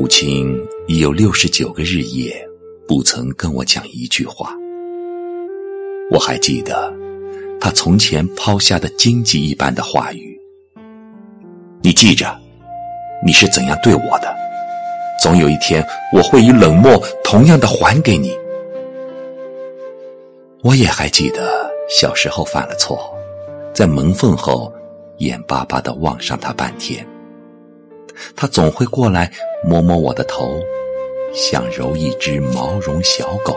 母亲已有六十九个日夜不曾跟我讲一句话。我还记得她从前抛下的荆棘一般的话语。你记着，你是怎样对我的，总有一天我会以冷漠同样的还给你。我也还记得小时候犯了错，在门缝后眼巴巴的望上他半天。他总会过来摸摸我的头，像揉一只毛绒小狗。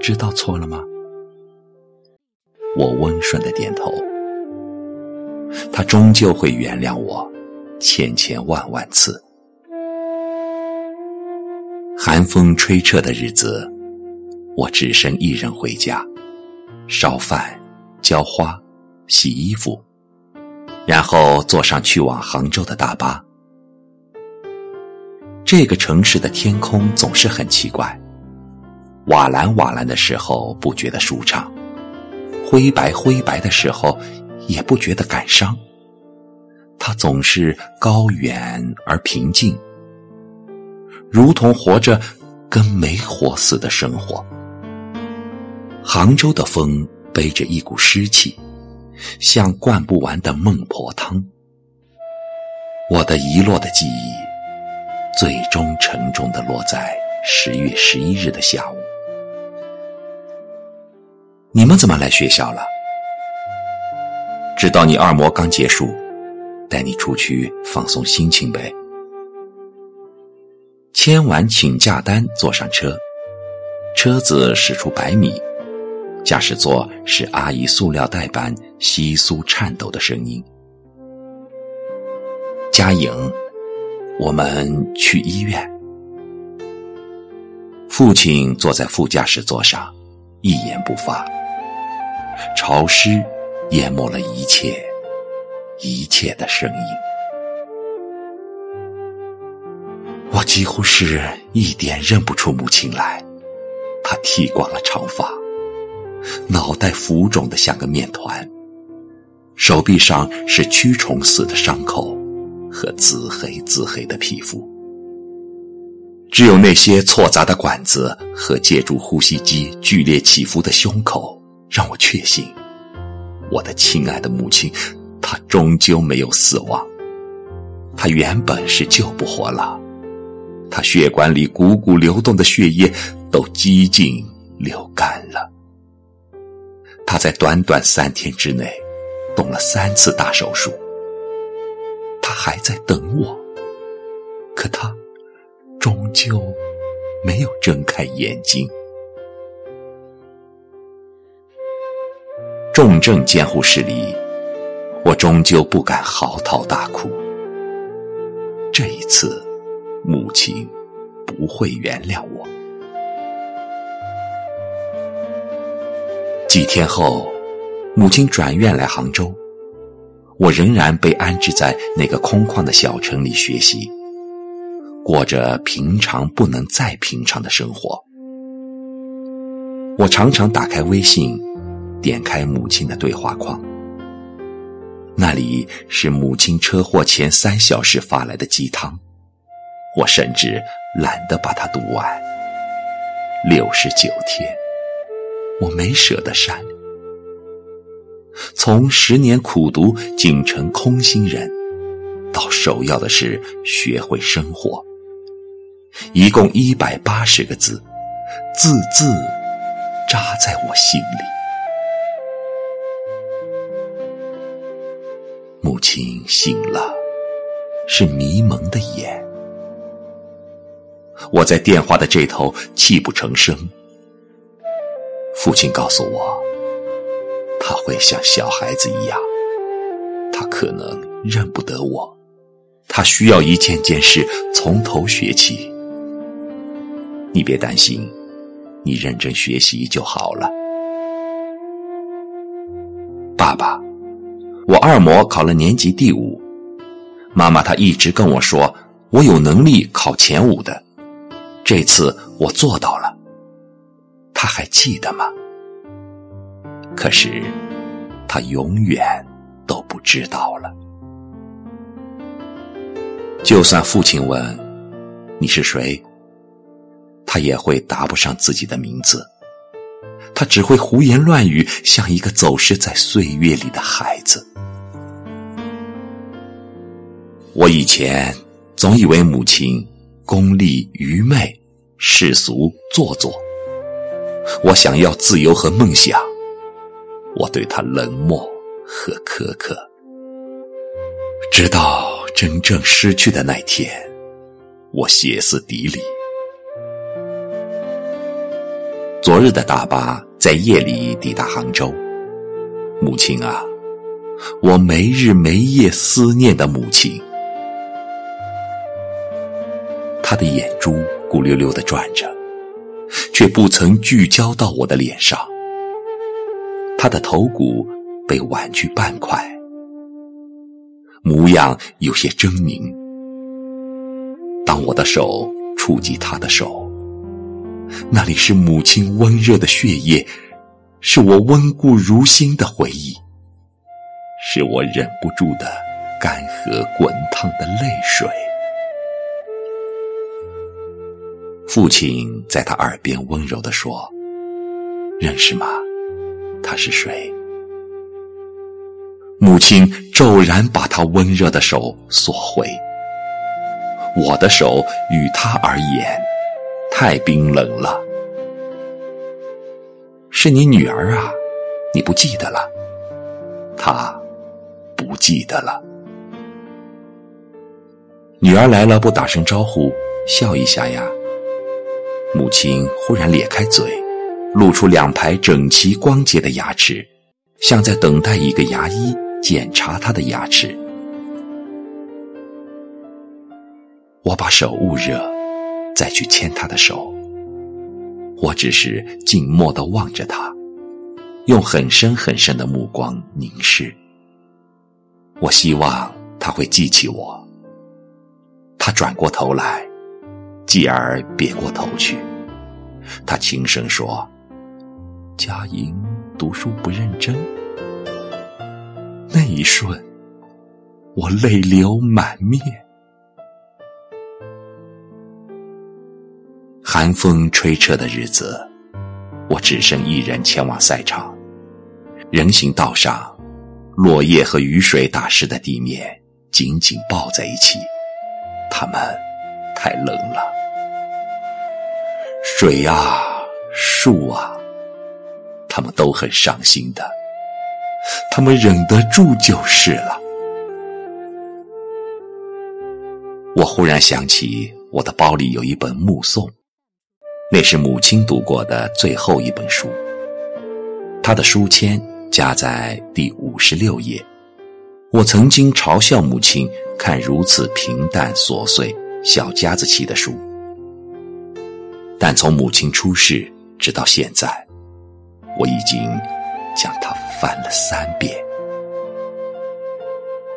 知道错了吗？我温顺的点头。他终究会原谅我，千千万万次。寒风吹彻的日子，我只身一人回家，烧饭、浇花、洗衣服。然后坐上去往杭州的大巴。这个城市的天空总是很奇怪，瓦蓝瓦蓝的时候不觉得舒畅，灰白灰白的时候也不觉得感伤。它总是高远而平静，如同活着跟没活似的生活。杭州的风背着一股湿气。像灌不完的孟婆汤，我的遗落的记忆，最终沉重的落在十月十一日的下午。你们怎么来学校了？知道你二模刚结束，带你出去放松心情呗。签完请假单，坐上车，车子驶出百米。驾驶座是阿姨塑料袋般稀疏颤抖的声音。嘉颖，我们去医院。父亲坐在副驾驶座上，一言不发。潮湿淹没了一切，一切的声音。我几乎是一点认不出母亲来，她剃光了长发。脑袋浮肿的像个面团，手臂上是蛆虫似的伤口和紫黑紫黑的皮肤。只有那些错杂的管子和借助呼吸机剧烈起伏的胸口，让我确信，我的亲爱的母亲，她终究没有死亡。她原本是救不活了，她血管里汩汩流动的血液都几近流干了。他在短短三天之内动了三次大手术，他还在等我，可他终究没有睁开眼睛。重症监护室里，我终究不敢嚎啕大哭。这一次，母亲不会原谅我。几天后，母亲转院来杭州，我仍然被安置在那个空旷的小城里学习，过着平常不能再平常的生活。我常常打开微信，点开母亲的对话框，那里是母亲车祸前三小时发来的鸡汤，我甚至懒得把它读完。六十九天。我没舍得删。从十年苦读竟成空心人，到首要的是学会生活，一共一百八十个字，字字扎在我心里。母亲醒了，是迷蒙的眼。我在电话的这头泣不成声。父亲告诉我，他会像小孩子一样，他可能认不得我，他需要一件件事从头学起。你别担心，你认真学习就好了。爸爸，我二模考了年级第五，妈妈她一直跟我说，我有能力考前五的，这次我做到了。他还记得吗？可是，他永远都不知道了。就算父亲问你是谁，他也会答不上自己的名字，他只会胡言乱语，像一个走失在岁月里的孩子。我以前总以为母亲功利、愚昧、世俗、做作。我想要自由和梦想，我对她冷漠和苛刻。直到真正失去的那天，我歇斯底里。昨日的大巴在夜里抵达杭州，母亲啊，我没日没夜思念的母亲。他的眼珠骨溜溜的转着，却不曾聚焦到我的脸上。他的头骨被挽去半块，模样有些狰狞。当我的手触及他的手，那里是母亲温热的血液，是我温故如新的回忆，是我忍不住的干涸滚烫的泪水。父亲在他耳边温柔地说：“认识吗？他是谁？”母亲骤然把他温热的手缩回。我的手与他而言太冰冷了。是你女儿啊，你不记得了？他不记得了。女儿来了，不打声招呼，笑一下呀？母亲忽然咧开嘴，露出两排整齐光洁的牙齿，像在等待一个牙医检查她的牙齿。我把手捂热，再去牵她的手。我只是静默的望着她，用很深很深的目光凝视。我希望她会记起我。她转过头来。继而别过头去，他轻声说：“佳莹读书不认真。”那一瞬，我泪流满面。寒风吹彻的日子，我只身一人前往赛场。人行道上，落叶和雨水打湿的地面紧紧抱在一起，他们太冷了。水啊，树啊，他们都很伤心的，他们忍得住就是了。我忽然想起，我的包里有一本《目送》，那是母亲读过的最后一本书。她的书签夹在第五十六页。我曾经嘲笑母亲看如此平淡琐碎、小家子气的书。但从母亲出世直到现在，我已经将它翻了三遍。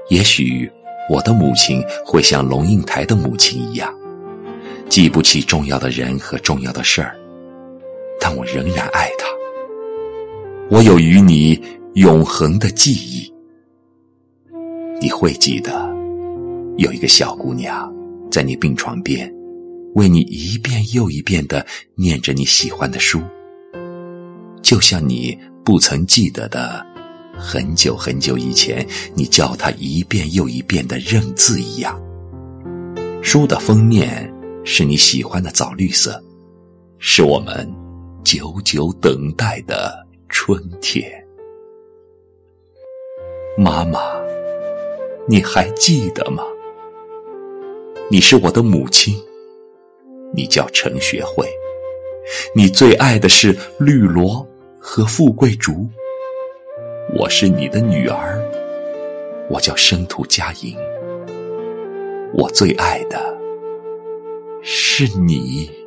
也许我的母亲会像龙应台的母亲一样，记不起重要的人和重要的事儿，但我仍然爱她。我有与你永恒的记忆，你会记得，有一个小姑娘在你病床边。为你一遍又一遍的念着你喜欢的书，就像你不曾记得的很久很久以前，你叫他一遍又一遍的认字一样。书的封面是你喜欢的枣绿色，是我们久久等待的春天。妈妈，你还记得吗？你是我的母亲。你叫陈学会，你最爱的是绿萝和富贵竹。我是你的女儿，我叫生徒佳莹。我最爱的是你。